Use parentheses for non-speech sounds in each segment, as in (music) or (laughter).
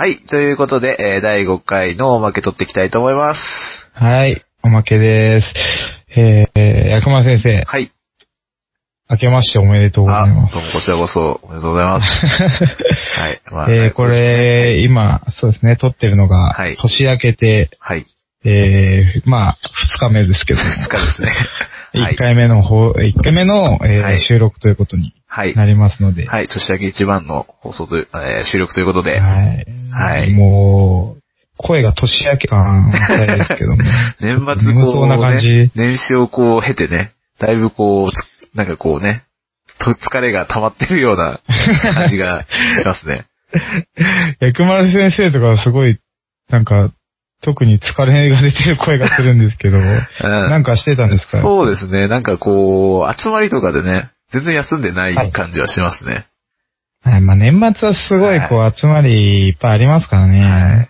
はい。ということで、えー第5回のおまけ取っていきたいと思います。はい、おまけです。えー、薬丸先生、はい。明けましておめでとうござあ、どうもいます。こちらこそ、おめでとうございます。(laughs) はい。まえー、こ、れ、今、そうですね、撮ってるのが、はい年明けて、はい。えー、まあ、二日目ですけども、2日ですね。は (laughs) い一。回目の方、一回目の、えーはい収録ということにはい。なりますので、はい。年明け一番の放送という、えー収録ということで、はい。はいもう、声が年明け感みたいですけども、(laughs) 年末こう、眠そうな感ねじ、年始をこう経てね、だいぶこうつ、なんかこうね、と疲れが溜まってるような感じがしますね。(laughs) 薬丸先生とかすごい、なんか、特に疲れが出てる声がするんですけど、う (laughs) んなんかしてたんですか？そうですね。なんかこう、集まりとかでね、全然休んでない感じはしますね。はい、まあ年末はすごいこう集まりいっぱいありますからね。はい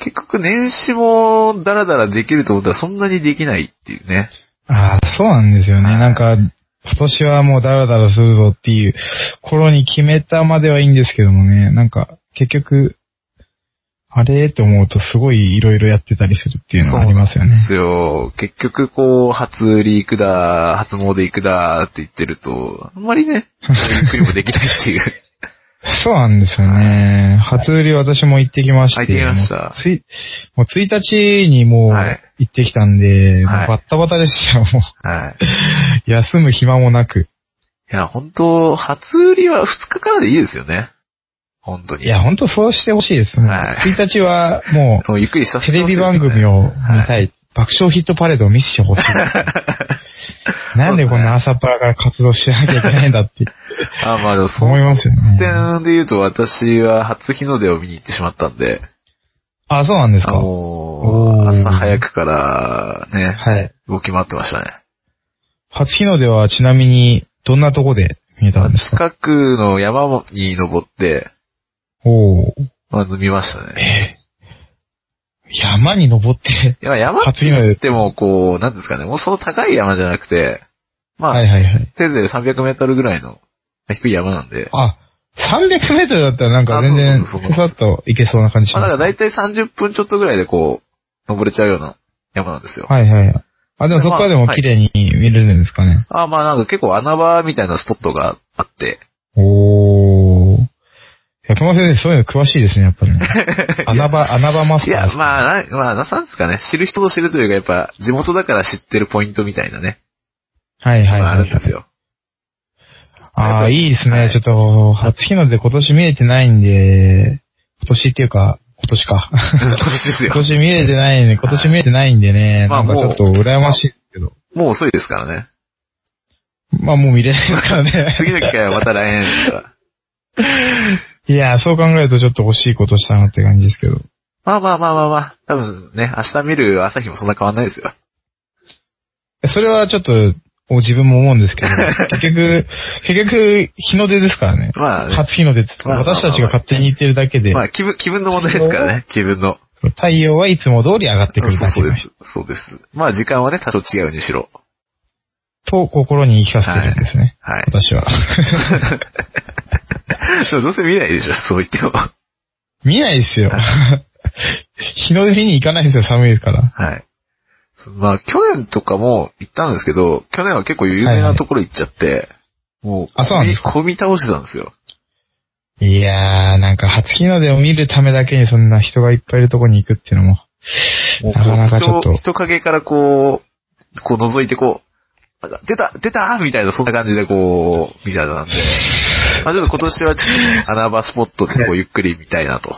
結局年始もダラダラできると思ったらそんなにできないっていうね。ああ、そうなんですよね。はいなんか、今年はもうダラダラするぞっていう頃に決めたまではいいんですけどもね、なんか結局、あれって思うとすごいいろいろやってたりするっていうのはありますよねそうで。すよ。結局こう、初売り行くだ、初詣行くだって言ってると、あんまりね、ゆっくりもできないっていう。そうなんですよね。初売り私も行ってきまして。あ行ってきましたもうつい、もう1日にもうはい行ってきたんで、はいバッタバタでしたよ、もはい。う。(laughs) 休む暇もなく。いや、本当初売りは2日からでいいですよね。本当に。いや、ほんとそうしてほしいです。もうはい1日はも (laughs) もうゆっくりさう、せテレビてほしいですね番組を見たはいい。爆笑ヒットパレードを見せてほしい。(laughs) なんでこんな朝っぱらから活動しなきゃいけないんだって (laughs) あ、まあでもそ思いのますよね。点で言うと私は初日の出を見に行ってしまったんで、あ、そうなんですか。もう、朝早くからね、はい。動き回ってましたね。初日の出はちなみに、どんなとこで見えたんですか？近くの山に登って、おー。まず見ましたね。えー山に登って、いや、山って言っても、こう、なんですかね、もうその高い山じゃなくて、まあ、はいはいはい。せいぜい300メートルぐらいの低い山なんで、あ、300メートルだったらなんか全然、あそうそうそうふわっと行けそうな感じしまあ、ます。だから大体30分ちょっとぐらいでこう、登れちゃうような山なんですよ。はいはい。あ、でもそこからでも綺麗に見れるんですかね。あまあなんか結構穴場みたいなスポットがあって。百間先生、そういうの詳しいですね、やっぱりね。(laughs) 穴場、穴場マスター。いや、まあ、なまあ、なんですかね、知る人ぞ知るというか、やっぱ、地元だから知ってるポイントみたいなね、はいはいはいはい。るんですよ。ああ、いいですね。はいちょっと、初日の出今年見れてないんで、今年っていうか、今年か。今年ですよ (laughs) 今。年見れてないんで、今年見れてないんでね、まあなんかちょっと羨ましいけど。もう遅いですからね。まあもう見れないですからね。(laughs) 次の機会はまた来年ですから。いや、そう考えるとちょっと惜しいことしたなって感じですけど。まあまあまあまあまあ、多分ね、明日見る朝日もそんな変わんないですよ。それはちょっと、自分も思うんですけど、(laughs) 結局、結局、日の出ですからね。まあね、初日の出って、まあまあまあ私たちが勝手に言ってるだけで、まあ気分、気分の問題ですからね、(laughs) 気分の。太陽はいつも通り上がってくるだけでそうです。そうです。まあ時間はね、多少違うにしろ。と心に言い聞かせてるんですね。はい。私は。(laughs) (laughs) どうせ見ないでしょ、そう言っても。見ないですよ。(laughs) 日の出見に行かないですよ、寒いですから。はい。まあ、去年とかも行ったんですけど、去年は結構有名なところ行っちゃって、もう、あそうなんですみ倒してたんですよ。いやー、なんか初日の出を見るためだけにそんな人がいっぱいいるとこに行くっていうのも。もうなかなかちょっと人人影からこう、こう覗いてこう、あ出た出たみたいな、そんな感じでこう、見てたんで、まあちょっと今年はちょっと穴場スポットでこうゆっくり見たいなと。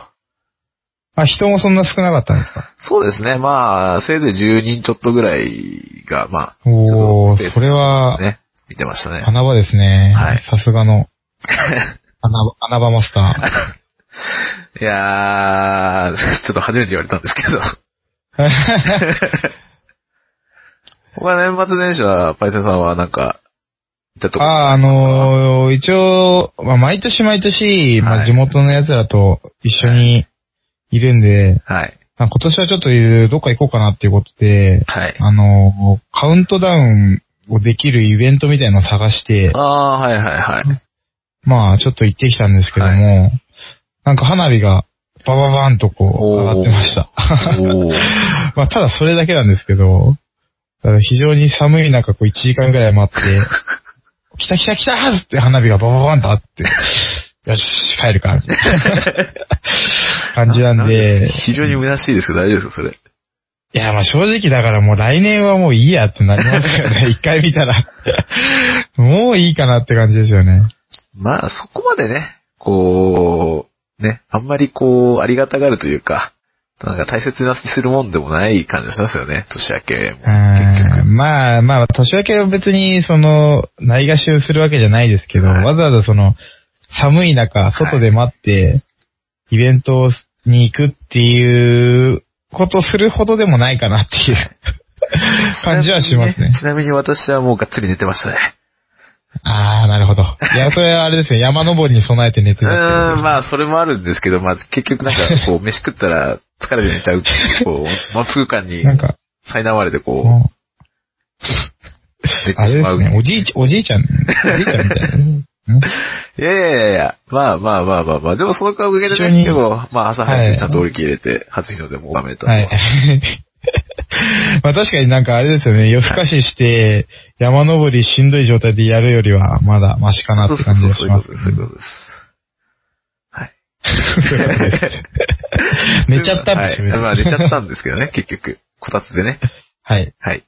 (laughs) あ、人もそんな少なかったんですか？そうですね、まあ、せいぜい10人ちょっとぐらいが、まあ、おーそれは、ね、見てましたね。穴場ですね。はいさすがの、(laughs) 穴場、穴場マスター。(laughs) いやー、ちょっと初めて言われたんですけど。他年末年始は、パイセンさんはなんか、たとこああ、あのー一応、まあ、毎年毎年、まあ、はい地元の奴らと一緒にいるんで、はい。まあ、今年はちょっとどっか行こうかなっていうことで、はい。あのーカウントダウンをできるイベントみたいなのを探して、ああ、はいはいはい。まあ、ちょっと行ってきたんですけども、なんか花火がバババーンとこう、上がってました。(laughs) まあ、ただそれだけなんですけど、非常に寒い中、こう1時間ぐらい待って、(laughs) 来た来た来たーって花火がバババーンとあって、よし、帰るか、(laughs) 感じなんで、非常に虚しいですけど大丈夫ですか、それ。いや、まあ正直だからもう来年はもういいやってなりますよね。(laughs) 一回見たら。もういいかなって感じですよね。まあ、そこまでね、こう、ね、あんまりこう、ありがたがるというか、なんか大切にするもんでもない感じがしますよね、年明けも。結局。うんまあまあ、年明けは別にその、ないがしをするわけじゃないですけど、はいわざわざその、寒い中、外で待って、イベントに行くっていうことするほどでもないかなっていう感じはしますね。ちなみに私はもうがっつり寝てましたね。ああ、なるほど。いや、それはあれですよ。山登りに備えて寝てうたっていうーん、まあ、それもあるんですけど、まあ、結局なんか、こう、飯食ったら疲れて寝ちゃうっていう、こう、満腹感になんか、苛まれて、こもう、寝う、あてしまう。おじいちゃん、おじいちゃん、おじいちゃんみたいなね。い (laughs) やいやいやいや、まあまあまあまあまあ、でもそのおかげでね、非常に結構、まあ朝はい早くちゃんと降り切れて、初日の出も拝めたと。はい。(laughs) まあ確かになんかあれですよね、夜更かしして、山登りしんどい状態でやるよりは、まだマシかなって感じがしそういうこますとです、そういうことです。はい。寝ちゃったんでしょはい。まあ寝ちゃったんですけどね、結局。こたつでね。はい。はい。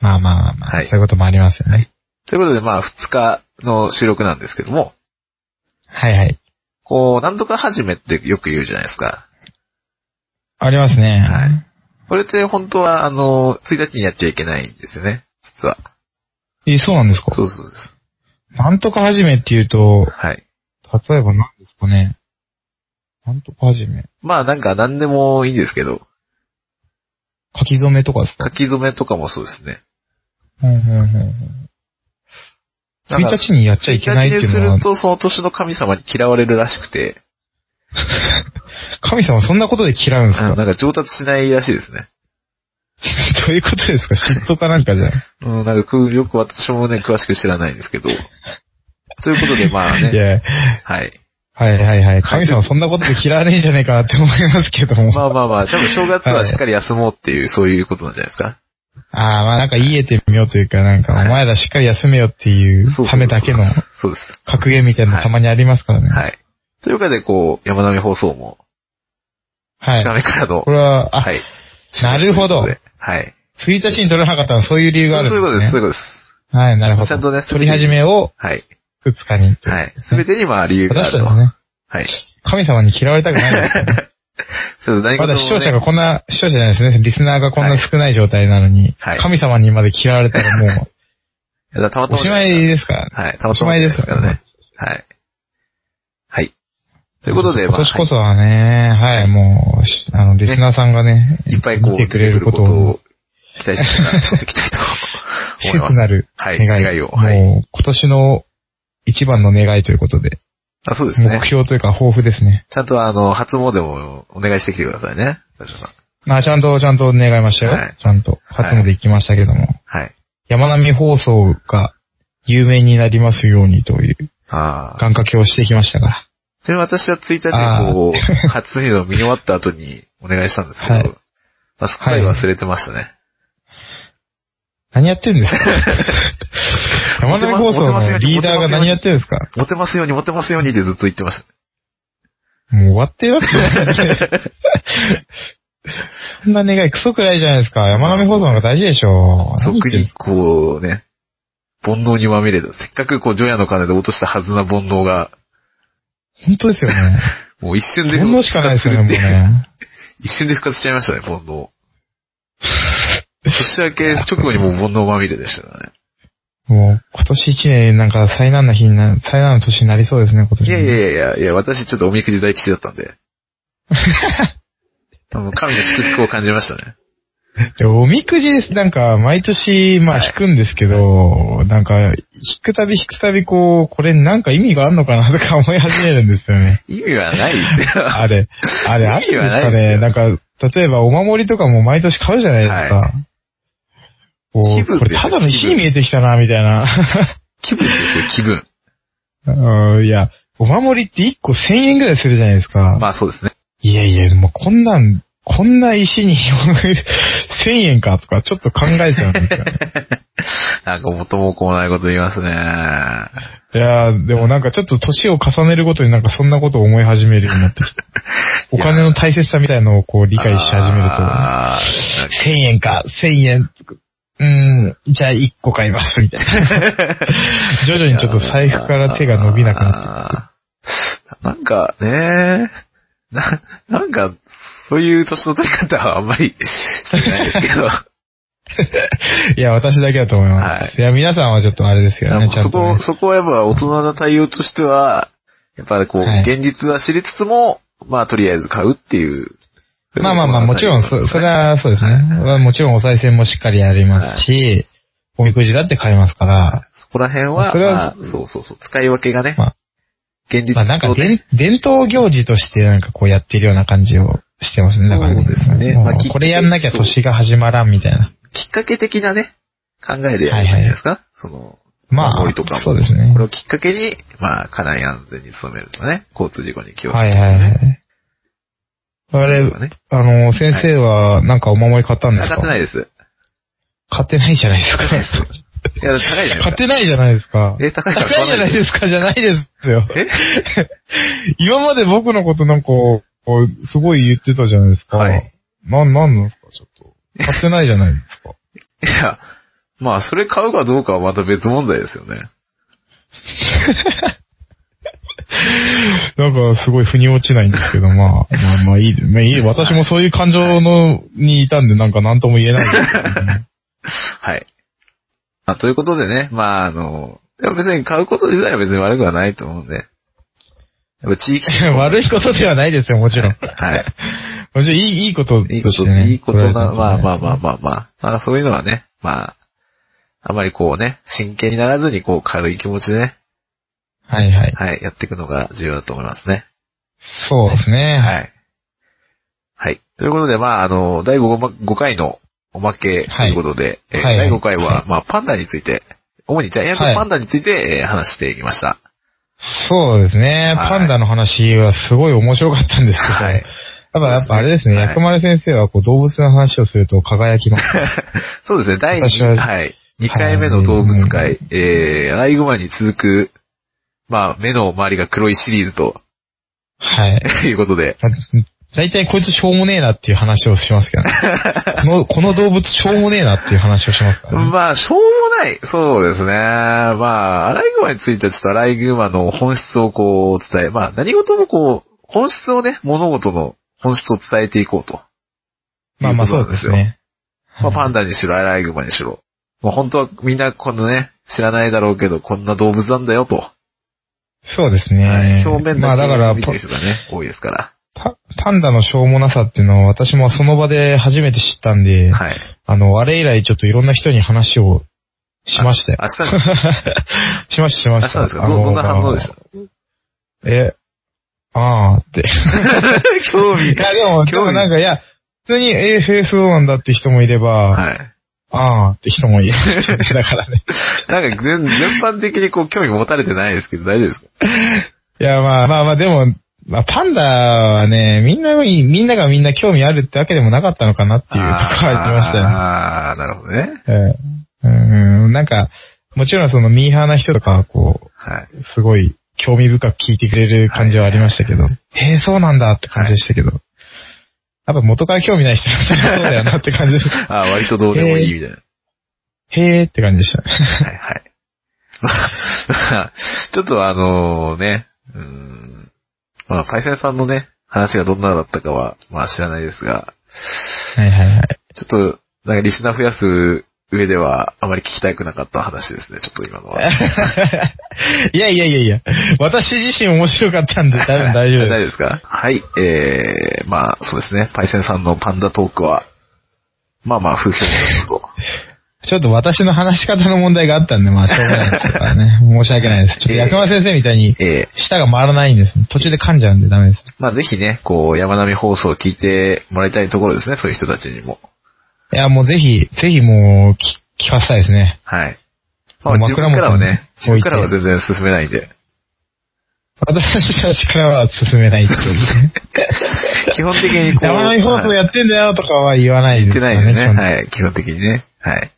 まあまあまあまあ、はいそういうこともありますよね。ということで、まあ、2日の収録なんですけども、はいはい。こう、なんとか始めってよく言うじゃないですか。ありますね。はいこれって本当は、あの、1日にやっちゃいけないんですよね、実は。え、そうなんですか？そうそうです。なんとか始めっていうと、はい。例えば何ですかね？なんとか始め。まあなんか何でもいいんですけど、書き初めとかですか？書き初めとかもそうですね。うんうんうんうん。1日にやっちゃいけないっていう1日のはにする、と、その年の神様に嫌われるらしくて、(laughs) 神様そんなことで嫌うんですか？うんなんか上達しないらしいですね。(laughs) どういうことですか？嫉妬かなんかじゃん。うん、なんかくよく私もね、詳しく知らないんですけど。(laughs) ということで、まあいね。や、はい。はいはいはい。神様そんなことで嫌わねえんじゃねえかなって思いますけども。まあまあまあ、多分正月はしっかり休もうっていう、そういうことなんじゃないですか？ああ、まあなんか言えてみようというか、なんか、はいお前らしっかり休めよっていうためだけの。格言みたいなのたまにありますからね。はい。というわけで、こう、山並放送も、はい。近めからの、これは、あ、はい。なるほどはい。1日に取れなかったのはそういう理由があるんですね。そういうことです、そういうことです。はい、なるほど。ちゃんとね取り始めをはい。2日にとうはい。すべてにまあ理由があると。私たちね、はい。神様に嫌われたくないね。(laughs) そうです、何まだ事もね視聴者がこんな、視聴者じゃないですね。リスナーがこんな少ない状態なのに、はい神様にまで嫌われたらもう、(laughs) いやたまたまおしまいですから。はい。たまおしたまいですからね。はい。はい。ということで、今年こそまはね、はい、もうし、あの、リスナーさんがね、あいっぱいこう、見てくれることを、期待しながら撮っていきたいと季思います。(laughs) 節なるはい。願い。願いを。はい。もう、今年の一番の願いということで、あ、そうですね目。標というか抱負ですね。ちゃんとあの、初詣もお願いしてきてくださいね。大丈夫さん。まあ、ちゃんと、ちゃんと願いましたよ。はいちゃんと、初詣行きましたけども。はい。山並み放送が有名になりますようにというああ。願掛けをしてきましたから。ちなみに私は1日にこう、初日の見終わった後にお願いしたんですけど、はいまあ、すっかり忘れてましたね。何やってんですか？(laughs) 山並み放送のリーダーが何やってるんですか？モテますように、モテますようにってずっと言ってました。もう終わってるわけよ。そんな願いクソくらいじゃないですか。山並み放送の方が大事でしょ。そっくり何言ってん、こうね、煩悩にまみれた。せっかくこう、除夜の鐘で落としたはずな煩悩が、本当ですよね。(laughs) もう一瞬でしかないですよね、もうね。一瞬で復活しちゃいましたね、煩悩。年明け直後にもう煩悩まみれでしたね。もう今年一年なんか災難な日にな、災難の年になりそうですね、今年。いやいやいやいや、いや、私ちょっとおみくじ大吉だったんで。(laughs) 多分神の祝福を感じましたね。(laughs) でおみくじです。なんか、毎年、まはいあ引くんですけど、なんか、引くたび引くたびこう、これなんか意味があるのかなとか思い始めるんですよね。(laughs) 意味はないですよ。(laughs) あれ、あれ、あるんです意味はないかねなんか、例えばお守りとかも毎年買うじゃないですか。はこう、これただの石に見えてきたな、みたいな。気分ですよ、気分。うんいや、お守りって1個1000円ぐらいするじゃないですか。まあそうですね。いやいや、もうこんなん、こんな石に1000円かとかちょっと考えちゃうんですよね。(laughs) なんか元も子もないこと言いますね。いやーでもなんかちょっと年を重ねるごとになんかそんなことを思い始めるようになってきて。(laughs) お金の大切さみたいのをこう理解し始めると、あ1000円か、1000円、うーん、じゃあ1個買います、みたいな。(laughs) 徐々にちょっと財布から手が伸びなくなってなんかね、な、なんか、そういう年の取り方はあんまり (laughs) してないですけど。いや、私だけだと思います。はいい、や、皆さんはちょっとあれですけどね、そんと、ねこ、。そこはやっぱ大人な対応としては、やっぱりこう、はい現実は知りつつも、まあとりあえず買うっていう。まあまあまあ、もちろん、そ、それはそうですね。まあもちろんお賽銭もしっかりやりますし、おみくじだって買いますから、そこら辺は、それはまあそうそうそう、使い分けがね、まあ現実まあなんか伝統行事としてなんかこうやってるような感じをしてますね。だからね。そうですねまあこれやんなきゃ年が始まらんみたいな。きっかけ的なね、考えでやればいいんじゃないですか、その、まあとかも、そうですねこれをきっかけに、まあ、家内安全に努めるとかね、交通事故に気をつけはいるとかね。はいはい。あれ、ね、あの、先生はなんかお守り買ったんですか？買ってないです。買ってないじゃないですか。(laughs) いや、高いじゃないですか。買ってないじゃないですか。え、高いから高いじゃないですかじゃないですよ。え？(laughs) 今まで僕のことなんか、すごい言ってたじゃないですか。はい。なん、なんなんですか？ちょっと。買ってないじゃないですか。(laughs) いや、まあ、それ買うかどうかはまた別問題ですよね。(laughs) なんかすごい腑に落ちないんですけど、まあ、まあまあいい、まあいい。私もそういう感情の、にいたんでなんか何とも言えないんですけどね。(laughs) はい。まあ、ということでね、まあ、あの、でも別に買うこと自体は別に悪くはないと思うんで。やっぱ地域悪いことではないですよ、もちろん。はい。(laughs) もちろんいい、いいことといいこと。いいことな、まあまあまあまあまあ。まあそういうのはね、まあ、あまりこうね、真剣にならずにこう軽い気持ちでね、はいはい。はい、やっていくのが重要だと思いますね。そうですね。はい。はい。ということで、まあ、あの、第 5, 5回のおまけということで、えーはいはい第5回は、はいまあ、パンダについて、主にジャイアントパンダについて、えー話していきました。そうですね。はいパンダの話はすごい面白かったんですけど、はい。やっぱ、やっぱあれですね、はい薬丸先生はこう動物の話をすると輝きます。(laughs) そうですね、第私2、ははい。2回目の動物界、えー、アライグマに続く、まあ、目の周りが黒いシリーズとはい。(laughs) いうことで、ま (laughs) 大体こいつしょうもねえなっていう話をしますけどね。(laughs) この、この動物しょうもねえなっていう話をしますからね。まあ、しょうもない。そうですね。まあ、アライグマについてはちょっとアライグマの本質をこう伝え、まあ、何事もこう、本質をね、物事の本質を伝えていこうと。まあまあそうですね。まあ、パンダ。ダにしろ、アライグマにしろ。もう本当はみんなこのね、知らないだろうけど、こんな動物なんだよと。そうですね。はい、表面まあだからだけ見てる人がね、多いですから。パ、パンダのしょうもなさっていうのは私もその場で初めて知ったんで、はい。あの、あれ以来ちょっといろんな人に話をしましたよ。明日です (laughs) しました、しました。明日ですか？どどんな反応でした？え、あーって。(laughs) 興味いや、でも、で興味もなんか、いや、普通に、えー、フェイスそうなんだって人もいれば、はい。あーって人もいる。(laughs) だからね。なんか全、全般的にこう興味持たれてないですけど、大丈夫ですか？いや、まあまあまあ、でも、まあ、パンダはね、みんなが、みんながみんな興味あるってわけでもなかったのかなっていうところはありましたよね。ああ、なるほどね。ええうん、なんか、もちろんそのミーハーな人とかはこはい。う、すごい興味深く聞いてくれる感じはありましたけど、へえ、そうなんだって感じでしたけど、やっぱ元から興味ない人はそうだよなって感じです。(laughs) ああ、割とどうでもいいみたいな。へーって感じでした。はいはい。まあ、ちょっとあのね、うーん、まあ、パイセンさんのね、話がどんなだったかは、まあ知らないですが、はいはいはい。ちょっと、なんかリスナー増やす上では、あまり聞きたくなかった話ですね、ちょっと今のは。(laughs) いやいやいやいや、私自身面白かったんで多分大丈夫 (laughs) 大丈夫でですか？はい、えー、まあ、そうですね、パイセンさんのパンダトークは、まあまあ、風評だったと。(laughs) す。ちょっと私の話し方の問題があったんで、まあしょうがないですからね。(laughs) 申し訳ないです。ちょっと薬間先生みたいにえー、舌が回らないんです。途中で噛んじゃうんでダメです。まあぜひね、こう、山並放送を聞いてもらいたいところですね、そういう人たちにも。いや、もうぜひ、ぜひもう、き聞かせたいですね。はい。まあもう自分からはね、自分からは全然進めないんで。私たちからは進めないっていう。(laughs) 基本的にこう。生身放送やってんだよとかは言わない言ってですからないよね。はい。基本的にね。はい。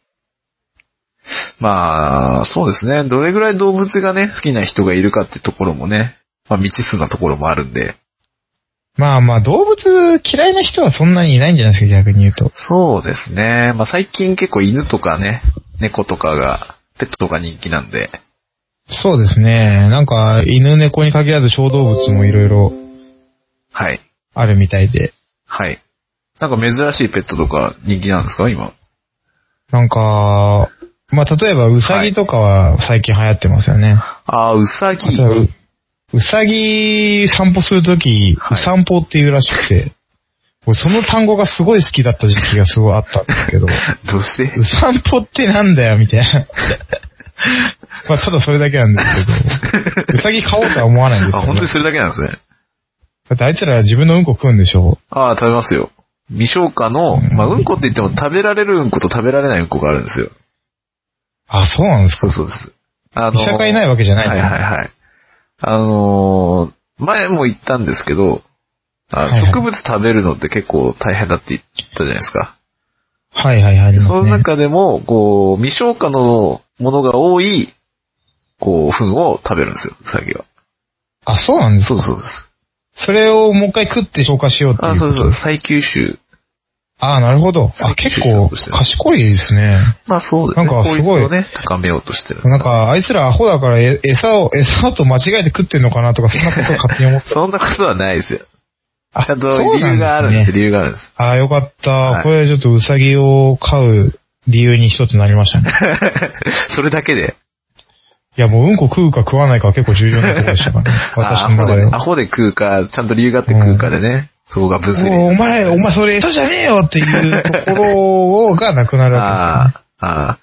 まあ、そうですね。どれぐらい動物がね、好きな人がいるかってところもね、まあ未知数なところもあるんで。まあまあ、動物嫌いな人はそんなにいないんじゃないですか、逆に言うと。そうですね。まあ最近結構犬とかね、猫とかが、ペットとか人気なんで。そうですね。なんか、犬猫に限らず小動物もいろいろはい。あるみたいで。はい。なんか珍しいペットとか人気なんですか今？なんか、まあ例えばウサギとかは最近流行ってますよね。ああ、うさぎ。ううさぎ散歩するとき、はいう散歩っていうらしくて、俺その単語がすごい好きだった時期がすごいあったんですけど、(laughs) どうして？う散歩ってなんだよ、みたいな。(laughs) まあ、ただそれだけなんですけど、うさぎ買おうとは思わないんですあ、よ、本当にそれだけなんですね。だってあいつら自分のうんこ食うんでしょああ、食べますよ。未消化の、うんまあ、うんこって言っても食べられるうんこと食べられないうんこがあるんですよ。あ、そうなんですかそうそうです。あ医者がいないわけじゃないはいですねはいはい。あのー前も言ったんですけど、あはいはい植物食べるのって結構大変だって言ったじゃないですか。はいはいはい、ありますそのね。中でも、こう、未消化のものが多い、こう、糞を食べるんですよ、ウサギは。あ、そうなんですかそうそうです。それをもう一回食って消化しようっていうあ、そうそう、再吸収。ああ、なるほど。あ、結構賢いですね。まあそうですね。なんかすごいね、高めようとしてるなんか、あいつらアホだからえ餌を、餌と間違えて食ってんのかなとか、そんなことを勝手に思って。(laughs) そんなことはないですよ。あちゃんと理由があるんです、ね。理由があるんです。ああ、よかった、はいこれちょっとウサギを飼う理由に一つなりましたね。(laughs) それだけで？いや、もううんこ食うか食わないかは結構重要なところでしたからね。(laughs) 私あアホで、の中ではア。ホで食うか、ちゃんと理由があって食うかでね。そこが分水おお前、お前それ餌じゃねえよっていうところがなくなるわああ、ああ。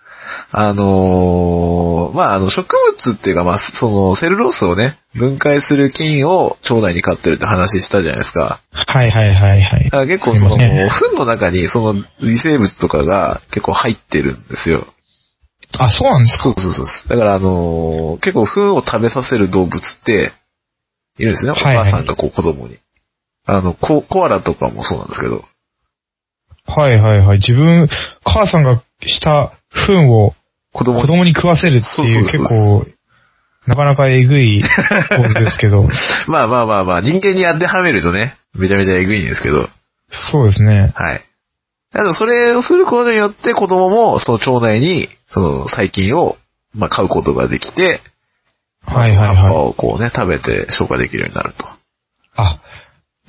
あのーまあ、あの、植物っていうか、まあ、その、セルロースをね、分解する菌を腸内に飼ってるって話したじゃないですか。けですね。はいはいはいはいだ。結構その、ね糞の中にその微生物とかが結構入ってるんですよ。あ、そうなんですか？そうそうそうそう。だからあのー結構糞を食べさせる動物って、いるんですね。おはいはい母さんがこう子供に。あの、ココアラとかもそうなんですけど。はいはいはい。自分、母さんがした糞を子供子供に食わせるっていう結構、なかなかえぐい (laughs) 構図ですけど、まあまあまあまあ、人間に当てはめるとね、めちゃめちゃえぐいんですけど。そうですね。はい。あの、それをすることによって子供もその腸内に、その細菌を、まあ、飼うことができて、はいはいその葉っぱはい。をこうね、食べて消化できるようになると。あ、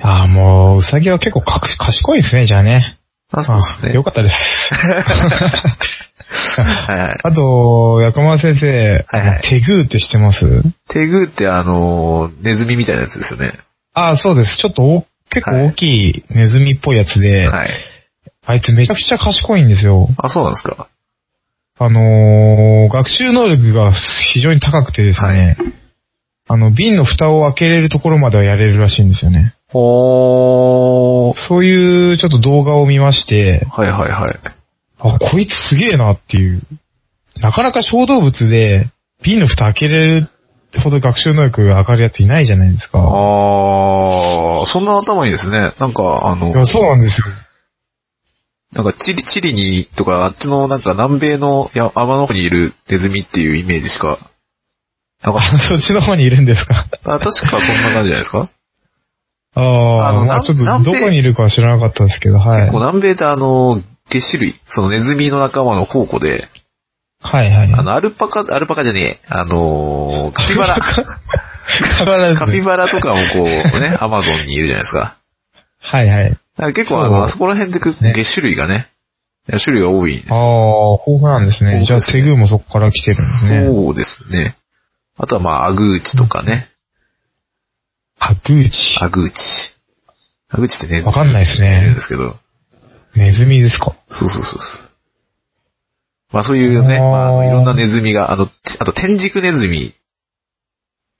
あもう、うさぎは結構かく賢いですね、じゃあね。あ、そうですね。あよかったです。はいはい。(laughs) あと、薬丸先生、はいはいテグーって知ってます？テグーってあの、ネズミみたいなやつですよね。あそうです。ちょっとお結構大きいネズミっぽいやつで、はい。あいつめちゃくちゃ賢いんですよ。あ、そうなんですか。あのー学習能力が非常に高くてですね、あの、瓶の蓋を開けれるところまではやれるらしいんですよね。ほー。そういうちょっと動画を見まして、はいはいはい。あ、こいつすげえなっていう。なかなか小動物で瓶の蓋開けれるほど学習能力が上がるやついないじゃないですか。あー、そんな頭いいですね。なんか、あのい、や、そうなんですよ。なんかチリ、チリにとか、あっちのなんか南米のや山の方にいるネズミっていうイメージしか、なんか、あ、そっちの方にいるんですか？あ確かそんな感じじゃないですか？あああ、の南まあちょっとどこにいるかは知らなかったですけど、はい。結構南米ってあの、ゲ種類、そのネズミの仲間の宝庫で、はいはい。あの、アルパカ、アルパカじゃねえ、あのー、カピバラ。(laughs) カピバラ (laughs) カピバラとかもこうね、アマゾンにいるじゃないですか。はいはい。結構あの、あそこら辺ってね齧歯類がね、種類が多いんですああ、よ。豊富なんですね。じゃあ、デグーもそこから来てるんですね。そうですね。あとはまあ、アグーチとかね。アグーチ。アグーチ。アグーチってね、わかんないですねいるんですけど。ネズミですか？そうそうそう。まあそういうね、まあいろんなネズミが、あの、あと天竺ネズミ。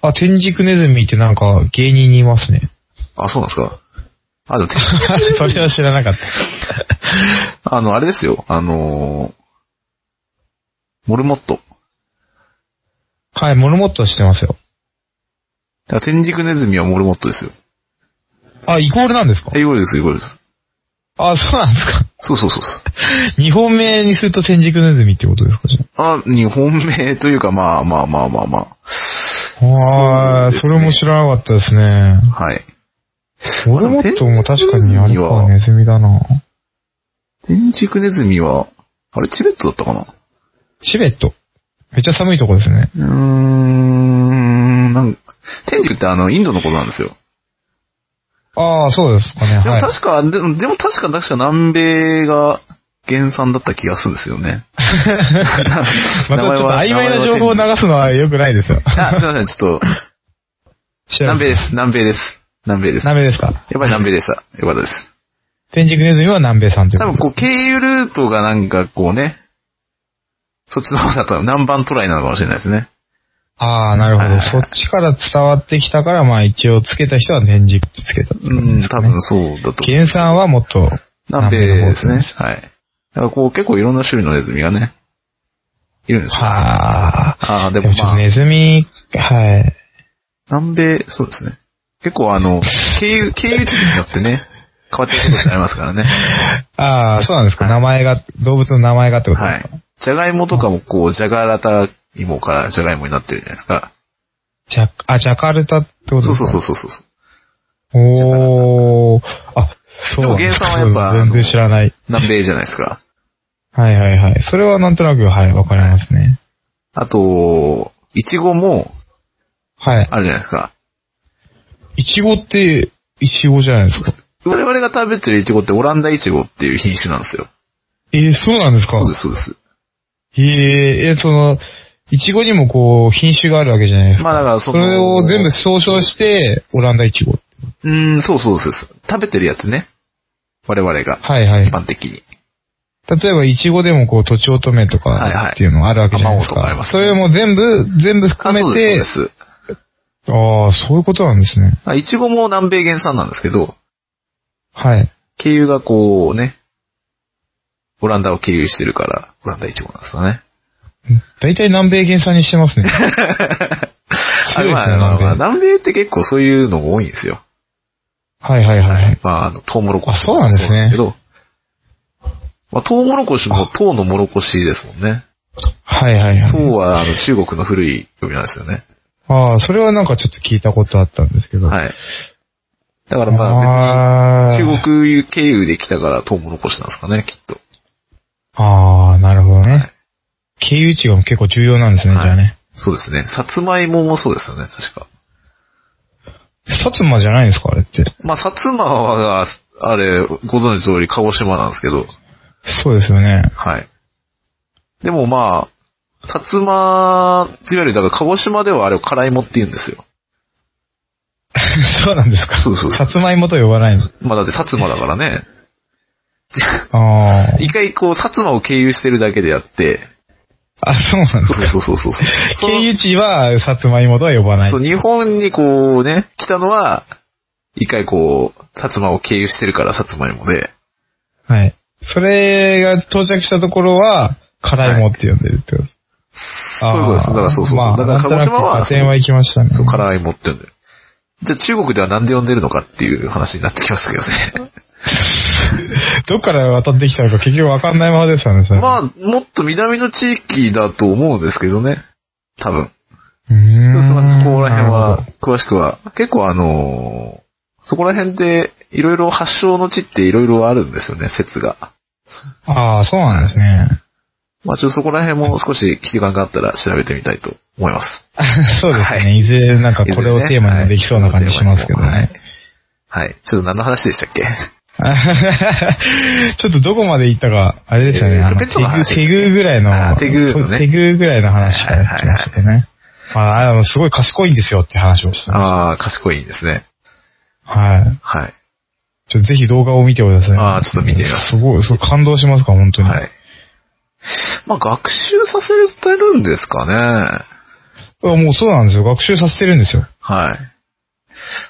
あ、天竺ネズミってなんか芸人にいますね。あ、そうなんですか。あ、でも天竺 (laughs) それは知らなかった。あの、あれですよ。あのーモルモット。はい、モルモットは知ってますよ。から天竺ネズミはモルモットですよ。あ、イコールなんですか？イコールです、イコールです。あ、そうなんですか？そうそうそうそう。日本名にすると天竺ネズミってことですか？じゃあ、日本名というか、まあまあまあまあまあ。ああ、それも知らなかったですね。あ。はい。モルモットも確かにあれか、ネズミだな。天竺ネズミは、あれ、チベットだったかな？チベット。めっちゃ寒いとこですね。うーん、なん天竺ってあの、インドのことなんですよ。ああ、そうですかね。でもはい。確か、でもでも確か、確か南米が原産だった気がするんですよね。(laughs) またちょっと曖昧な情報を流すのは良くないですよ。あ、すいません、ちょっと、(laughs) 南米です、南米です。南米です。やっ南米ですか？ぱり南米でした。よかったです。天竺ネズミは南米産という多分こう、経由ルートがなんかこうね、そっちの方だと南蛮トライなのかもしれないですね。ああ、なるほど。はいそっちから伝わってきたから、まあ一応つけた人は天竺ってつけたってことうん。多分そうだと。原産はもっと南米ですね。はい。だからこう、結構いろんな種類のネズミがね、いるんですよ。はあ。ああ、でもまあ、ネズミ、はい。南米、そうですね。結構あの、経由、(laughs) 経由地によってね、変わってくることってありますからね。(laughs) ああ、そうなんですか。はい名前が、動物の名前がってことはいですか？。じゃがいもとかもこう、じゃがらた芋からじゃがいもになってるじゃないですか。ジャ、あ、ジャカルタってことそうですか？そうそうそうそう。おー。あ、そう。でも原産はやっぱ全然知らない。南米じゃないですか。はいはいはい。それはなんとなく、はい、わかりますね。あと、いちごもはい。あるじゃないですか。いちごって、いちごじゃないですか？我々が食べてるいちごってオランダいちごっていう品種なんですよ。えー、そうなんですか？そうです、そうです。えー、え、その、いちごにもこう、品種があるわけじゃないですか。まあだからそのそれを全部総称して、オランダいちご。うーん、そうそうそう。食べてるやつね。我々が。はいはい。一般的に。例えば、いちごでもこう、とちおとめとはいはいかっていうのがあるわけじゃないですか。卵とかありますねそれも全部、全部あ、含めそうて、です、そうです。ああ、そういうことなんですね。あいちごも南米原産なんですけど、はい。経由がこうね、オランダを経由してるから、オランダいちごなんですよね。大体南米原産にしてますね。(laughs) すねまあまあまあ南米って結構そういうのが多いんですよ。はいはいはい。まあ、あの、トウモロコシあそうなんですねけど、まあ、トウモロコシも唐のモロコシですもんね。はいはいはい。唐はあの中国の古い呼びなんですよね。ああ、それはなんかちょっと聞いたことあったんですけど。はい。だからまあ別に中国経由で来たからトウモロコシなんですかね、きっと。ああ、なるほどね。経由地が結構重要なんですね、はいじゃあね。そうですね。さつまいももそうですよね、確か。薩摩じゃないんですか、あれって。まあ、薩摩は、あれ、ご存知の通り鹿児島なんですけど、そうですよね。はい。でもまあ、薩摩、いわゆるだから鹿児島ではあれを辛いもって言うんですよ。(laughs) そうなんですか。そうそうさつまいもと呼ばないの。まあだって薩摩だからね。(laughs) あ一回こう、薩摩を経由してるだけであって、あ。あ、そうなんですそうか。そうそうそうそう。(laughs) 経由地はさつまいもとは呼ばない。そう、日本にこうね、来たのは、一回こう、薩摩を経由してるから薩摩いもで、はい。それが到着したところは、辛いもって呼んでるってこと。そういうことです。だからそうそうそう。まあ、だから鹿児島は、なんとなく合点は行きましたね。そう、辛いもって言うんだよ。じゃあ中国ではなんで呼んでるのかっていう話になってきますけどね。(laughs) (laughs) どっから渡ってきたのか結局わかんないままですよね、まあ、もっと南の地域だと思うんですけどね。多分。うーん。そこら辺はほ、詳しくは、結構あのーそこら辺で、いろいろ発祥の地っていろいろあるんですよね、説が。どああ、そうなんですね。まあちょっとそこら辺も少し時間があったら調べてみたいと思います。(laughs) そうですね。はいいずれなんかこれをテーマにもできそうな感じしますけどはいね。。はい。ちょっと何の話でしたっけ？(laughs) ちょっとどこまで行ったか、あれですよね。えーテグ、テグぐらいの、テグのねテグぐらいの話かってましたけどね。まあ、あの、すごい賢いんですよって話をした。ああ、賢いですね。はい。はい。ちょっとぜひ動画を見てください。あーちょっと見てみますすごい、そう感動しますか、本当に。はい。まあ学習させてるんですかね。あもうそうなんですよ。学習させてるんですよ。はい。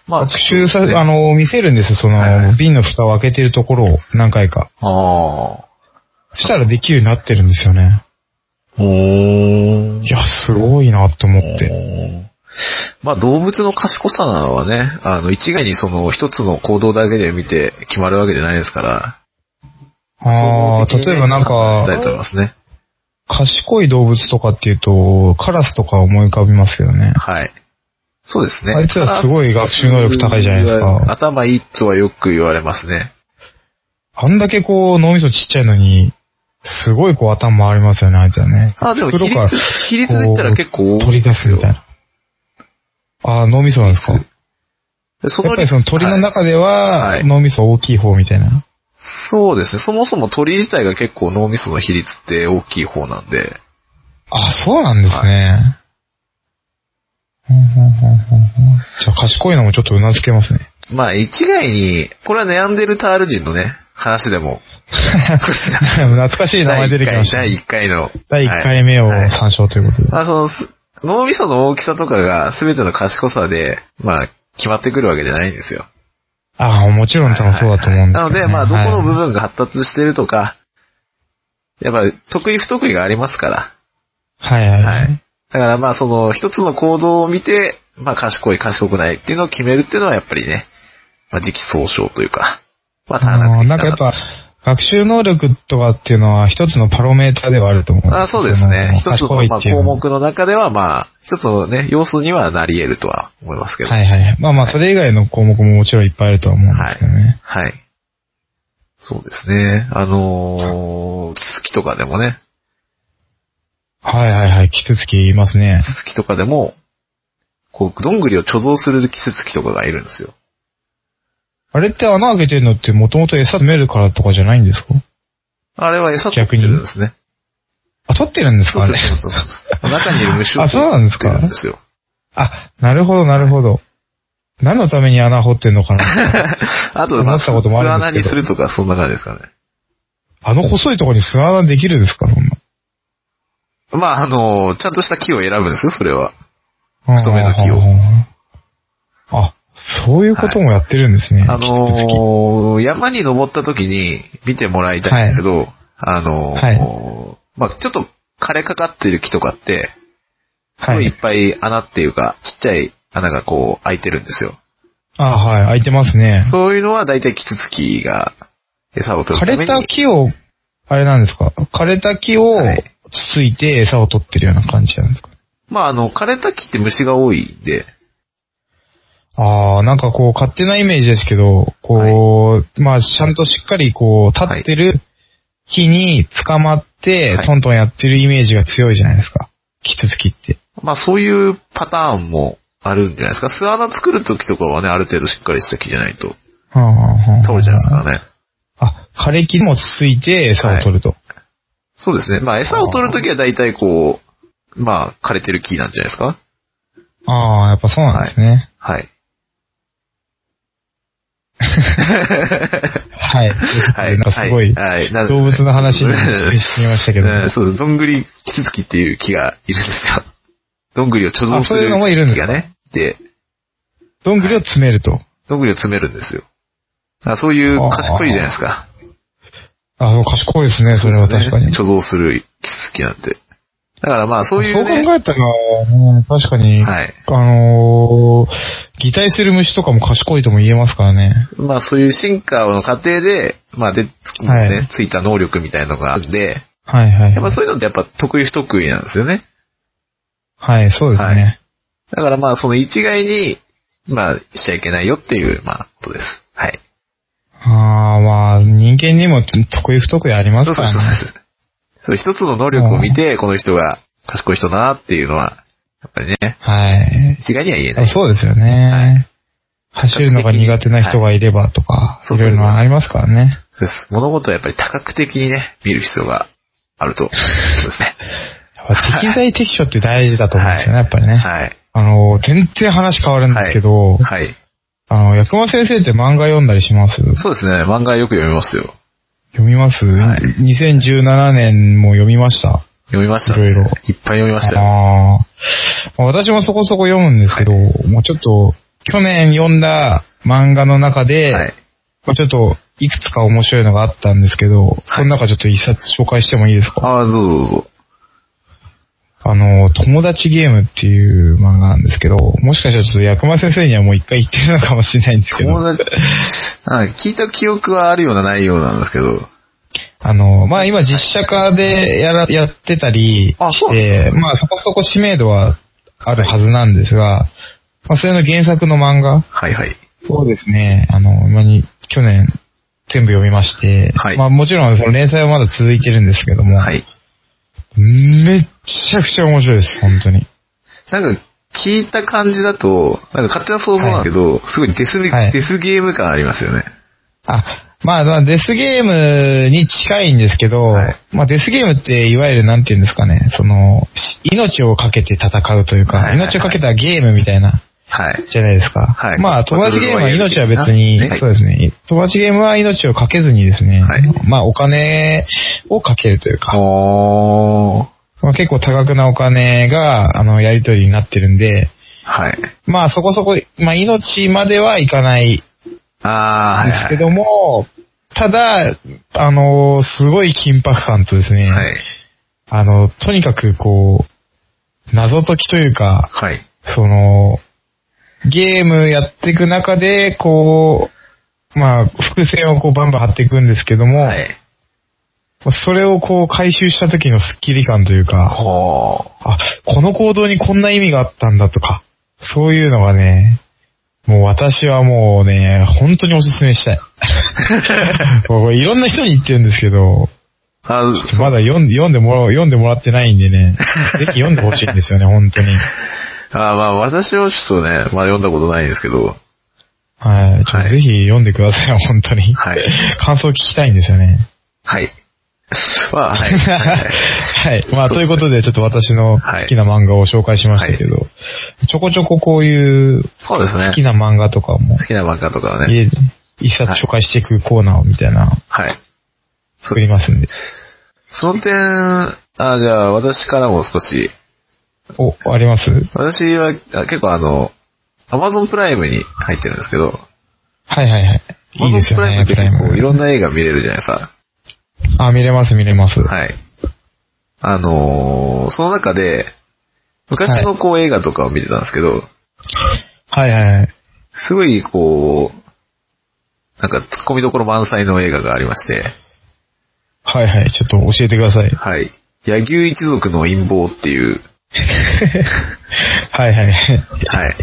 まあ、学習さ、ねあの、見せるんですよ。その、はいはい瓶の蓋を開けてるところを何回か。ああ。そしたらできるようになってるんですよね。おーいや、すごいなと思って。まあ動物の賢さなのはね、あの、一概にその一つの行動だけで見て決まるわけじゃないですから。ああ、例えばなん判断したいと思いか、ますね。賢い動物とかっていうと、カラスとか思い浮かびますけどね。はい。そうですね。あいつらすごい学習能力高いじゃないですか頭いいとはよく言われますね。あんだけこう脳みそちっちゃいのに、すごいこう頭回りますよね、あいつはね。あ、でも比率、比率で言ったら結構取り出すみたいな。ああ、脳みそなんですか？やでそっぱりその鳥の中でははい脳みそ大きい方みたいな。そうですね。そもそも鳥自体が結構脳みその比率って大きい方なんで。あ、そうなんですね。ほんほんほんほんほんじゃあ賢いのもちょっとうなずけますね。まあ一概に、これはネアンデルタール人のね、話でも、(laughs) 懐かしい名前出てきました。第1回の。第1回目をはい参照ということで。まあその、す脳みその大きさとかが全ての賢さで、まあ決まってくるわけじゃないんですよ。ああ、もちろん多分そうだと思うんですけど、ね。なので、まあどこの部はい分が発達してるとか、やっぱ得意不得意がありますから。はいはい。はい。だからまあその一つの行動を見て、まあ賢い賢くないっていうのを決めるっていうのはやっぱりね、まあ時期総称というか、まあ短絡あー的なんかやっぱ、学習能力とかっていうのは一つのパロメーターではあると思うんあそうですね。一つのまあ項目の中ではまあ、一つのね、要素にはなり得るとは思いますけど。はいはい。まあまあ、それ以外の項目ももちろんいっぱいあるとは思うんですけどね。はい。そうですね。あのー、キツツキとかでもね、はいはいはい。キツツキいますねキ。ツツキとかでも、こう、どんぐりを貯蔵するキツツキとかがいるんですよ。あれって穴開けてるのってもともと餌埋めるからとかじゃないんですか？あれは餌取ってるんですね。あ、取ってるんですか？あれ。そうそうそう中にいる虫をあそうなんですか？取ってるんですよ。あ、なるほどなるほど。何のために穴掘ってんのかな？(laughs) あと、まあ、巣穴にするとか、そんな感じですかね。あの細いところに巣穴できるんですか？そんな。まあ、あの、ちゃんとした木を選ぶんですよ、それは。太太めの木をあ、そういうこともやってるんですね。あキツツキのー山に登った時に見てもらいたいんですけど、あのーはいまあ、ちょっと枯れかかってる木とかって、すはいごいいっぱい穴っていうか、ちっちゃい穴がこう開いてるんですよ。あ、はい、開いてますね。そういうのは大体キツツキが餌を取枯れるために。た木を、あれなんですか？枯れた木をはいつついて餌を取ってるような感じなんですか？まあ、あの、枯れた木って虫が多いんで、ああ、なんかこう、勝手なイメージですけど、こう、まあ、ちゃんとしっかりこう、立ってる木に捕まってはい、トントンやってるイメージが強いじゃないですか。キツツキって。まあそういうパターンもあるんじゃないですか。巣穴作る時とかはね、ある程度しっかりした木じゃないとはあはあはあ倒れちゃいますからね。あ、枯れ木もつついて餌を取ると。そうですね。まあ餌を取るときは大体こう、まあ枯れてる木なんじゃないですか？ああ、やっぱそうなんですね。はい。はい。(laughs) はい。なんかすごい、はい。はい動物の話に (laughs) してみましたけど。うんそう。どんぐりキツツキっていう木がいるんですよ。どんぐりを貯蔵すあそういうるのもいるんですか？木がね。で、どんぐりを詰めると。どんぐりを詰めるんですよ。あそういう賢いじゃないですか。あ、そう賢いですね、それは確かに。貯蔵するキツツキなんて。だからまあそういうそうね。考えたら、うん確かに、はい。あのー擬態する虫とかも賢いとも言えますからね。まあそういう進化の過程で、まあで、ねはいついた能力みたいなのがあるんで、はいはい。やっぱそういうのってやっぱ得意不得意なんですよね。はい、そうですね。はいだからまあその一概に、まあしちゃいけないよっていう、まあことです。はい。ああ、まあ、人間にも得意不得意ありまそうすからね。そうそうそう。そう、一つの能力を見て、この人が賢い人だなっていうのは、やっぱりね、はい。一概には言えない。そうですよね。走るのが苦手な人がいればとか、はいいろいろありますからね。そうです。物事はやっぱり多角的にね、見る必要があると。そうですね。やっぱ適材適所って大事だと思うんですよね、やっぱりね。はい。あの、全然話変わるんですけど、はい。あの、薬間先生って漫画読んだりします？そうですね。漫画よく読みますよ。読みます、はい2017年も読みました。読みました、ね。いろいろいっぱい読みましたよ。ああ私もそこそこ読むんですけど、もうちょっと、去年読んだ漫画の中で、はい。まあちょっと、いくつか面白いのがあったんですけど、その中ちょっと一冊紹介してもいいですか？ああ、どうぞどうぞ。あの、友達ゲームっていう漫画なんですけど、もしかしたらちょっと薬間先生にはもう一回言ってるのかもしれないんですけど。友達、あ聞いた記憶はあるようなないようなんですけど。あの、まあ今実写化でやら、やってたりして、まあそこそこ知名度はあるはずなんですが、まあそれの原作の漫画はいはい。そうですね、あの、今に、去年全部読みまして、はいまあもちろんその連載はまだ続いてるんですけども、はい。めっちゃくちゃ面白いです、本当に。なんか、聞いた感じだと、なんか勝手な想像なんだけど、すごいデス、はいデスゲーム感ありますよね。あ、まあ、まあ、デスゲームに近いんですけど、はいまあ、デスゲームっていわゆるなんて言うんですかね、その、命をかけて戦うというか、はいはいはい命をかけたゲームみたいな、はい。じゃないですか。はいまあ、友達ゲームは命は別に、イヤル的なねそうですね、友達ゲームは命をかけずにですね、はいまあ、お金をかけるというか、おー。まあ、結構多額なお金が、あの、やり取りになってるんで、はい。まあ、そこそこ、まあ、命まではいかないあー、はい、はい。ですけども、ただ、あの、すごい緊迫感とですね、はい。あの、とにかくこう、謎解きというか、はい。その、ゲームやっていく中で、こう、まあ、伏線をこうバンバン張っていくんですけども、はい。それをこう回収した時のスッキリ感というか、ほあ、この行動にこんな意味があったんだとか、そういうのがね、もう私はもうね、本当におすすめしたい。(laughs) いろんな人に言ってるんですけど、ー。あ、まだ読んで、読んでもら、読んでもらってないんでね、ぜひ読んでほしいんですよね、本当に。あーまあ、私はちょっとね、まだ読んだことないんですけど、はい。ちょっとぜひ読んでください、本当に。はい感想聞きたいんですよね。はい。まあ、はい。はい。まあ、ということで、ちょっと私の好きな漫画を紹介しましたけど、ちょこちょここういうそうですね。好きな漫画とかも好、きな漫画とかはね。家で一冊紹介していくコーナーみたいなのはい。そ作りますんで。その点、あ、じゃあ私からも少し、お、あります？私はあ結構あの、アマゾンプライムに入ってるんですけど、はいはいはい。いいですよね、アマゾンプライムって。結構いろんな映画見れるじゃないですか。あ、見れます見れます。はい。あのーその中で、昔のこう映画とかを見てたんですけど、はいはいはい。すごいこう、なんか突っ込みどころ満載の映画がありまして、はいはい。ちょっと教えてください。はい。柳生一族の陰謀っていう、(laughs) はいはい。はい。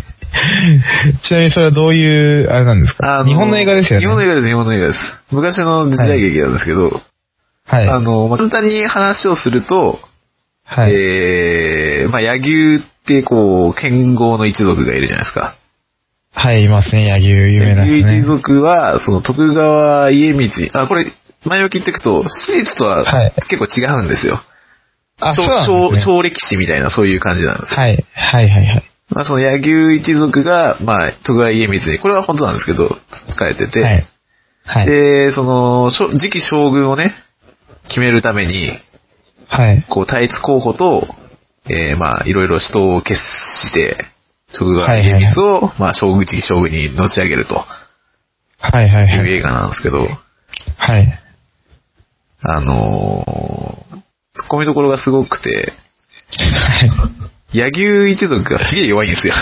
ちなみにそれはどういう、あれなんですか？日本の映画ですよね。日本の映画です、日本の映画です。昔の時代劇なんですけど、はい。あの、まあ簡単に話をすると、はい。えー、まあ、柳生ってこう、剣豪の一族がいるじゃないですか。はい、いますね、柳生、有名な柳生一。族は、その徳川家光、あ、これ、前置き言っていくと、史実とははい結構違うんですよ。あ、超そうね。超超歴史みたいなそういう感じなんですよ。はい、はいはいはい。まあ、その柳生一族が、まあ、徳川家光に、これは本当なんですけど、使えてて、はい。はい。で、その、次期将軍をね、決めるために、はい。こう、対立候補と、えー、まあ、いろいろ人を決して、徳川家光を、まあ、将軍、次期将軍にのし上げるとはいはいはい。いう映画なんですけど、はい。あのー、突っ込みどころがすごくて、はい。柳生一族がすげえ弱いんですよ。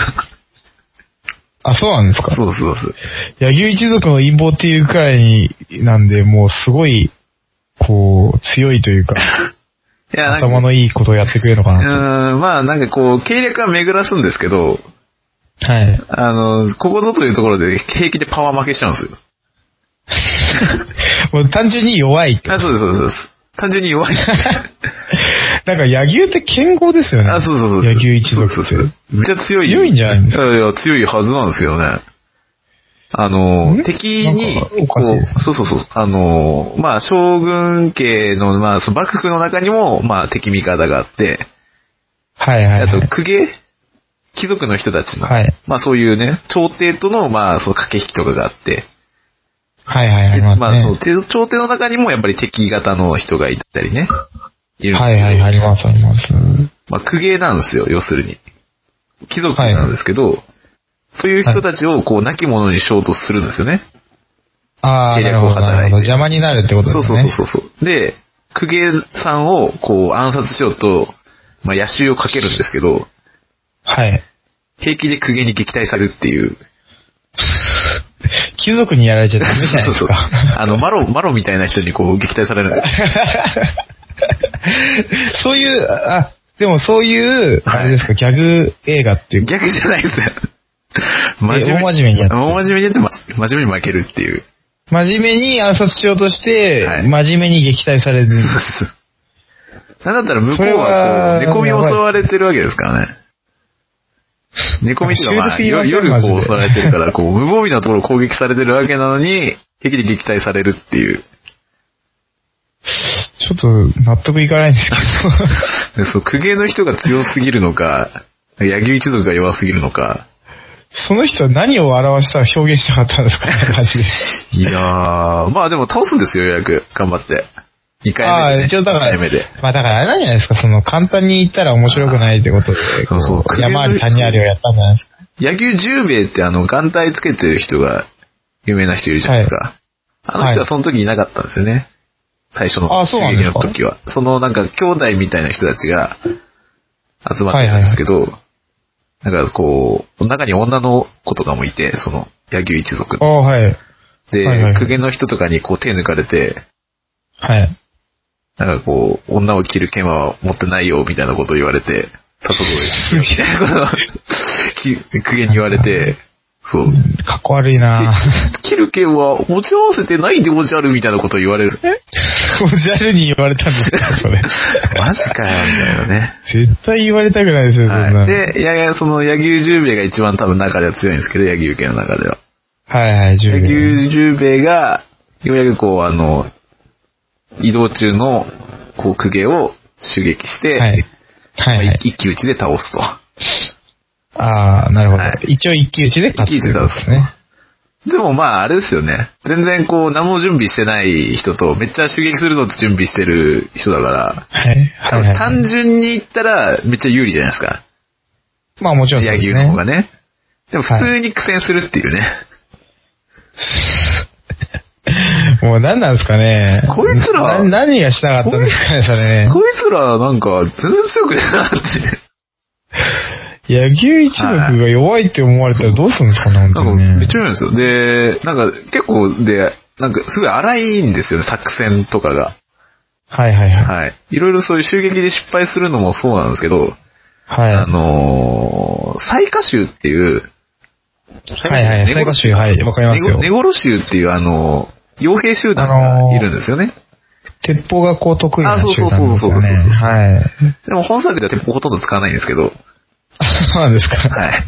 あ、そうなんですか？そうそうそう。柳生一族の陰謀っていうくらいに、なんで、もうすごい、こう、強いというか、(laughs) いや、頭のいいことをやってくれるのかうなーん、まあなんかこう、計略は巡らすんですけど、と。はい。あの、ここぞというところで平気でパワー負けしちゃうんですよ。(laughs) もう単純に弱いって。あ、そうですそうです。単純に弱い。(laughs) なんか、柳生って剣豪ですよね。あ、そうそうそう。柳生一族そうそうそう。めっちゃ強い。強いんじゃないいやいや、強いはずなんですけどね。あのん、敵にそうそうそう。あの、まあ、将軍家の、まあ、その幕府の中にも、まあ、敵味方があって、はいはい、はい。あと、公家？貴族の人たちの、はい。まあ、そういうね、朝廷との、まあ、その駆け引きとかがあって、はいはい、ありますね。まあ、そう、て朝廷の中にもやっぱり敵型の人がいたりね。いるんですけどはいはい、ありますあります。まあ、公家なんですよ、要するに。貴族なんですけど、そういう人たちを、こう、亡き者にしようとするんですよね。ああ、なるほど、なるほど。邪魔になるってことですそうね。そうそうそうそう。で、公家さんを、こう、暗殺しようと、まあ野襲をかけるんですけど、はい。平気で公家に撃退されるっていう。貴族にやられちゃダメじゃない (laughs) そうそう。あの、マロ、マロみたいな人にこう撃退されるんです。(laughs) そういう、あ、でもそういう、はいあれですか、ギャグ映画っていうか、逆じゃないですよ。大真面目にやってる大真面目にやって、ま真面目に負けるっていう。真面目に暗殺しようとして、はい真面目に撃退される。なんだったら向こうはこう、猫み襲われてるわけですからね。猫みっていうかまあ、夜こう襲われてるから、こう、無防備なところを攻撃されてるわけなのに、平気で撃退されるっていう。ちょっと納得いかないんですけど。(laughs) でそう、公家の人が強すぎるのか、野球一族が弱すぎるのか。その人は何を表した、表現したかったんですかマジで。いやー、まあでも倒すんですよ、ようやく。頑張って。2回ああ、目で、ね。一応だから、2回目で。まあだからあれなんじゃないですか、その簡単に言ったら面白くないってことで、そうそうこ山あり谷ありをやったんじゃないですか。野球十兵衛ってあの、眼帯つけてる人が有名な人いるじゃないですか。あの人はその時いなかったんですよね。最初のあそうなん襲撃ですか？の時は。そのなんか兄弟みたいな人たちが集まってたんですけど、なんかこう、中に女の子とかもいて、その野球一族の。ああ、はい。で、はいはいはい公家の人とかにこう手抜かれて、はい。なんかこう、女を着る剣は持ってないよ、みたいなことを言われて、たそどすげえみたいなことを、(laughs) き公家に言われて、そう。かっこ悪いな切る剣は持ち合わせてないでごじゃるみたいなことを言われる。(laughs) おじゃるに言われたんですか、それ。マジかよ、みたいなね。絶対言われたくないですよ、そんなの。はい。で、いやいや、その、野球十兵衛が一番多分中では強いんですけど、野球家の中では。はいはい、10野秒。球十兵衛が、ようやくこう、あの、移動中の、こう、公家を襲撃して、はい。はい、はい。一騎打ちで倒すと。ああ、なるほど。はい一応一騎打ちで勝つ一騎打ちで倒すね。でもまあ、あれですよね。全然こう、何も準備してない人と、めっちゃ襲撃するぞって準備してる人だから、はい。はい、はい。単純に言ったら、めっちゃ有利じゃないですか。まあもちろんそう野ですね。球の方がね。でも普通に苦戦するっていうね。もう何なんですかね。こいつらな何がしたかったんですかね、それね。こいつらなんか全然強くねえなって。野球一族が弱いって思われたらどうするんですかね、本当にね。めっちゃ弱いんですよ。で、なんか結構で、なんかすごい荒いんですよね、作戦とかが。はいはいはい。はい。いろいろそういう襲撃で失敗するのもそうなんですけど、はい。あのー、最下衆っていう、はいはい。最後集、はい。わかりますよ。ネゴロ衆っていうあの、傭兵集団がいるんですよね。鉄砲がこう得意なあそうそう集団ですよね。そうそうそうそうはい。でも本作では鉄砲ほとんど使わないんですけど、そうなんですか。はい。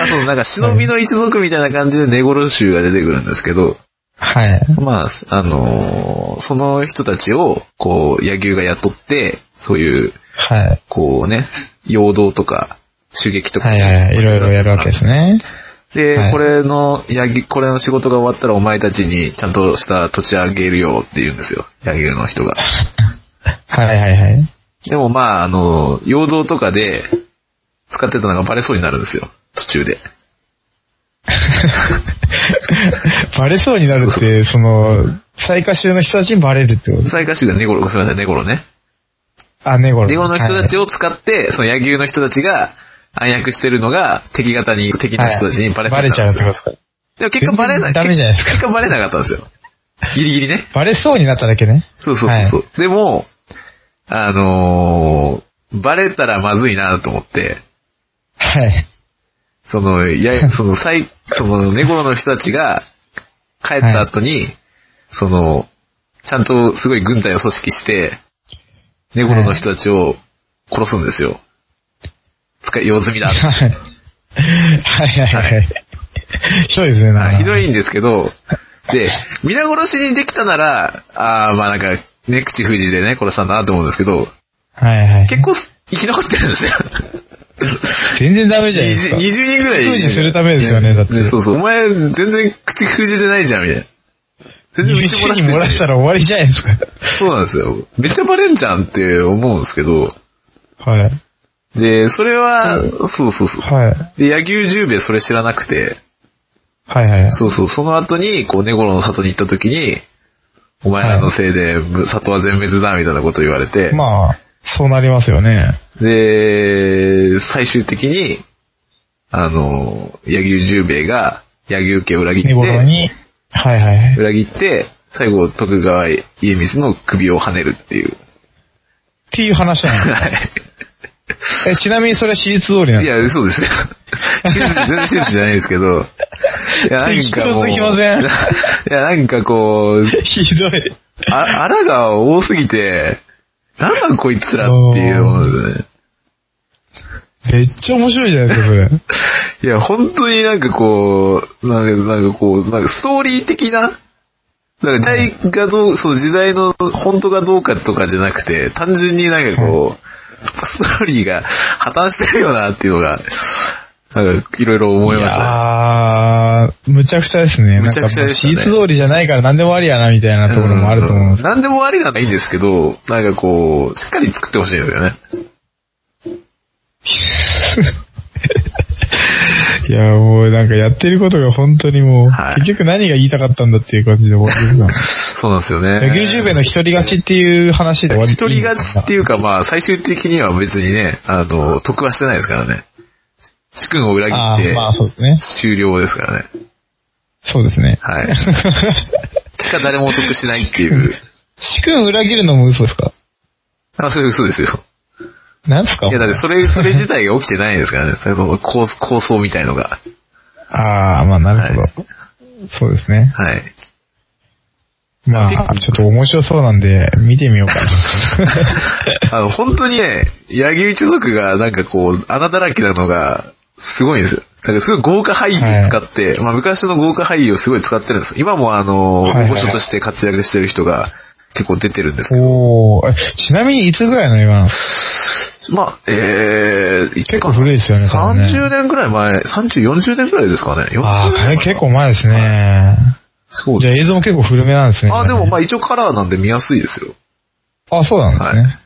あと、なんか、忍びの一族みたいな感じでネゴロ衆が出てくるんですけど、はい。まあ、あのーその人たちを、こう、野球が雇って、そういう、はい。こうね、陽動とか、襲撃とか。はいはいはい。いろいろやるわけですね。で、はいこれの、ヤギ、これの仕事が終わったらお前たちにちゃんとした土地あげるよって言うんですよ。野球の人が。はいはいはい。でもまあ、あの、陽動とかで使ってたのがバレそうになるんですよ。途中で。(laughs) バレそうになるって、その、最下集の人たちにバレるってこと最下手がネゴロ、すみません、ネゴロね。あ、ネゴロ。ネゴロの人たちを。を使って、その野球の人たちが暗躍してるのが敵方に、敵の人たちにバレそうバレちゃう。ってことですか？でも結果バレなダメじゃないですか結果バレなかったんですよ。ギリギリね。バレそうになっただけね。そうそうそうそう。でも、あのーバレたらまずいなと思って、はい。その、や、その、最、その、ネゴロの人たちが帰った後に、その、ちゃんとすごい軍隊を組織して、ネゴロの人たちを殺すんですよ。使い、用済みだ。はい。はいはいはいはい。ひどいですね、なんかひどいんですけど、で、皆殺しにできたなら、ああ、まあなんか、ね、口封じでね、殺したんだなと思うんですけど、はいはい。結構生き残ってるんですよ。全然ダメじゃないですか。20人ぐらい。口封じするためですよね、だって。そうそう。お前、全然口封じてないじゃん、みたいな。全然20うち漏らして人漏らしたら終わりじゃないですか。そうなんですよ。めっちゃバレんじゃんって思うんですけど、はい。で、それは、そうそうそう。はい。で、野球十兵衛それ知らなくて、はいはい。そうそう、その後に、こう、ネゴロの里に行った時に、お前らのせいで、む里は全滅だ、みたいなこと言われて、まあ、そうなりますよね。で、最終的に、あの、柳生十兵衛が柳生家を裏切って、はいはいはい。裏切って、最後徳川家光の首を跳ねるっていう。っていう話なの。(laughs) はい。え、ちなみにそれは史実通りなんいですや、そうですよ。全然手術じゃないですけど、いや、なんかもう、いや、なんかこう、ひどい。あ、あらが多すぎて、なんなんこいつらっていうものでね。めっちゃ面白いじゃないですか、それ。いや、本当になんかこう、なんか、なんかこう、なんかストーリー的な、なんか時代がどう、その時代の本当かどうかとかじゃなくて、単純になんかこう、ストーリーが破綻してるよなっていうのが、なんかいろいろ思いましたね。あー、むちゃくちゃですね。むちゃくちゃでしたねなんかもう史実通りじゃないから何でもありやな、みたいなところもあると思うんです。何でもありならいいんですけど、なんかこう、しっかり作ってほしいんですよね。(laughs) いや、もうなんかやってることが本当にもう、はい結局何が言いたかったんだっていう感じで終わりですな。(laughs) そうなんですよね。野球十兵衛の一人勝ちっていう話で終わり一人勝ちっていうか、まあ、最終的には別にね、あの、得はしてないですからね。主君を裏切って、まあそうですね。終了ですからね。そうですね。はい。結果誰も得しないっていう。(laughs) 主君裏切るのも嘘ですか？あ、それ嘘ですよ。なんすか？いや、だってそれ、それ自体が起きてないですからね。その構構想みたいのが。ああ、まあなるほど。はそうですね。はい。まあ、ちょっと面白そうなんで、見てみようかな。(laughs) あの、本当にね、柳生一族がなんかこう、穴だらけなのが、すごいんですよ。なんかすごい豪華俳優使って、まあ昔の豪華俳優をすごい使ってるんです。今もあの、はいはいとして活躍してる人が結構出てるんですけど。ちなみにいつぐらいの映画なんですか？まあ、えー、いつ結構古いですよね多分ね30年ぐらい前、30、40年ぐらいですかね。40ああ、結構前ですね。じゃあそうです。映像も結構古めなんですね。あ、でもまああ、一応カラーなんで見やすいですよ。あ、そうなんですね。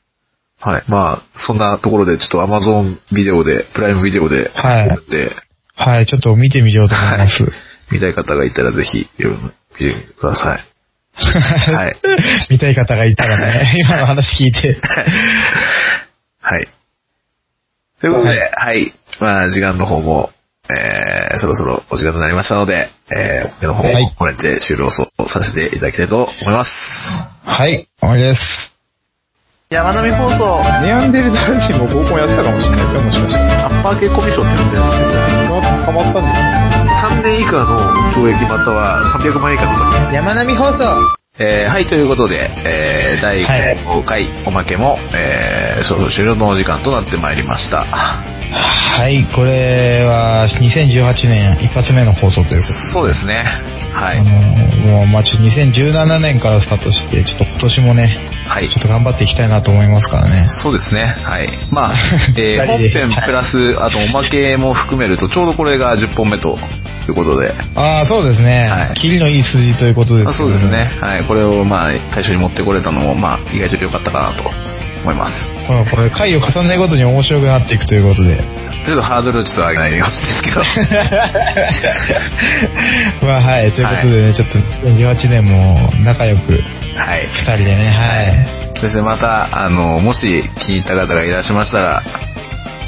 はい。まあ、そんなところでちょっと Amazon ビデオで、プライムビデオで、はいで、はい、ちょっと見てみようと思います。見たい方がいたらぜひ、見てください。はい。(laughs) 見たい方がいたらね、今の話聞いて。はい。ということで、はい。まあ、時間の方も、えー、そろそろお時間となりましたので、えー、僕の方はいもこれで終了させていただきたいと思います。はい、終わりです。山並放送、ネアンデルタール人も合コンやってたかもしれないですよ、もしかして。アッパー系コミッションって呼んでるんですけど、捕まったんです3年以下の懲役または300万円以下の。山並放送えーはい、ということで、えー、第5回おまけも、えー、そろそろ終了のお時間となってまいりました。はい、これは2018年一発目の放送ということで。そうですね。はあい。の、もう、まあちょっと2017年からスタートして、ちょっと今年もね、はいちょ。っと頑張っていきたいなと思いますからね。そうですね。はい。まあ、(laughs) えー、本編プラス、あとおまけも含めると、ちょうどこれが10本目ということで。ああ、そうですね。はいキリのいい数字ということです、あそうです。ね。はい。これをまあ、対象に持ってこれたのも、まあ、意外と良かったかなと思います。これ、これ回を重ねるごとに面白くなっていくということで。ちょっとハードルをちょっと上げないでほしいですけど。(laughs) まあはい、ということでね、ちょっと2018年も仲良くはい。二人でね、はい。そしてまた、あの、もし気に入った方がいらっしゃいましたら、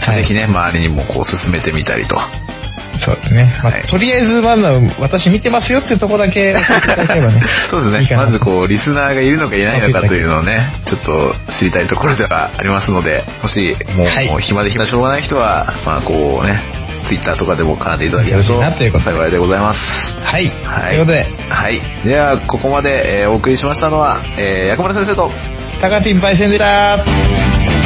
はいぜひね、周りにもこう進めてみたりと。そうですね。まあ、はいとりあえず、まずは私見てますよってとこだけ教えていただければね。そうですね。いいまずこう、リスナーがいるのかいないのかというのをね、ちょっと知りたいところではありますので、もし、もう、はいもう暇で暇でしょうがない人は、まあこうね、ツイッターとかでも絡んでいただけるとよろしいなということで幸いでございます。はい。はい。ということで、はい。では、ここまで、えーお送りしましたのは、えー、薬丸先生と、タカティンパイセンでした。